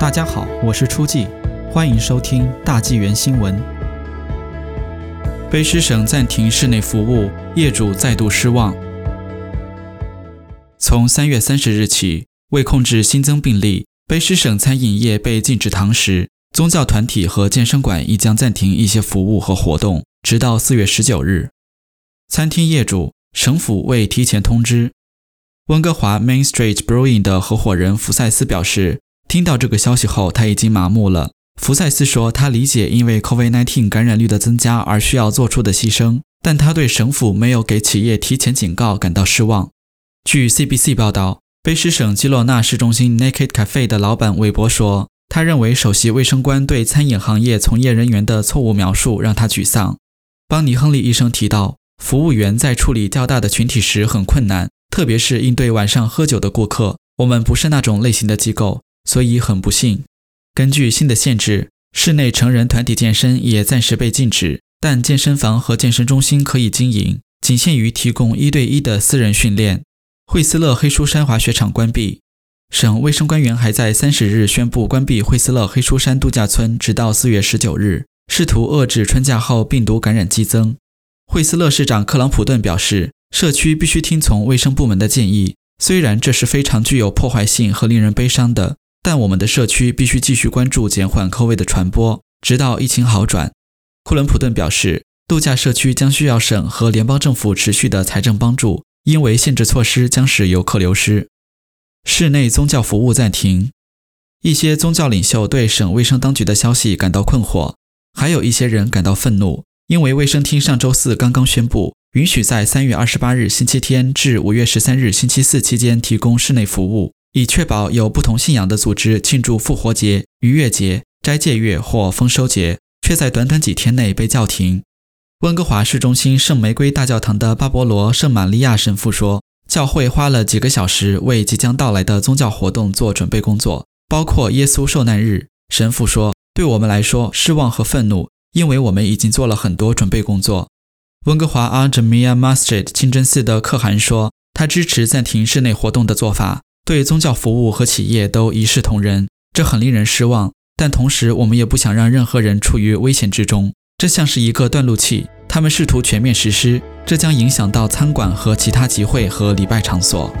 大家好，我是初季，欢迎收听大纪元新闻。卑诗省暂停室内服务，业主再度失望。从三月三十日起，为控制新增病例，卑诗省餐饮业被禁止堂食，宗教团体和健身馆亦将暂停一些服务和活动，直到四月十九日。餐厅业主、省府未提前通知。温哥华 Main Street Brewing 的合伙人福赛斯表示，听到这个消息后，他已经麻木了。福赛斯说，他理解因为 COVID-19 感染率的增加而需要做出的牺牲，但他对省府没有给企业提前警告感到失望。据 CBC 报道，卑诗省基洛纳市中心 Naked Cafe 的老板韦伯说，他认为首席卫生官对餐饮行业从业人员的错误描述让他沮丧。邦尼·亨利医生提到，服务员在处理较大的群体时很困难。特别是应对晚上喝酒的顾客，我们不是那种类型的机构，所以很不幸。根据新的限制，室内成人团体健身也暂时被禁止，但健身房和健身中心可以经营，仅限于提供一对一的私人训练。惠斯勒黑书山滑雪场关闭，省卫生官员还在三十日宣布关闭惠斯勒黑书山度假村，直到四月十九日，试图遏制春假后病毒感染激增。惠斯勒市长克朗普顿表示。社区必须听从卫生部门的建议，虽然这是非常具有破坏性和令人悲伤的，但我们的社区必须继续关注减缓 COVID 的传播，直到疫情好转。库伦普顿表示，度假社区将需要省和联邦政府持续的财政帮助，因为限制措施将使游客流失。室内宗教服务暂停，一些宗教领袖对省卫生当局的消息感到困惑，还有一些人感到愤怒，因为卫生厅上周四刚刚宣布。允许在三月二十八日星期天至五月十三日星期四期间提供室内服务，以确保有不同信仰的组织庆祝复活节、逾越节、斋戒月或丰收节，却在短短几天内被叫停。温哥华市中心圣玫瑰大教堂的巴勃罗圣玛利亚神父说：“教会花了几个小时为即将到来的宗教活动做准备工作，包括耶稣受难日。”神父说：“对我们来说，失望和愤怒，因为我们已经做了很多准备工作。”温哥华阿贾米亚 Masjid 清真寺的可汗说，他支持暂停室内活动的做法，对宗教服务和企业都一视同仁。这很令人失望，但同时我们也不想让任何人处于危险之中。这像是一个断路器，他们试图全面实施，这将影响到餐馆和其他集会和礼拜场所。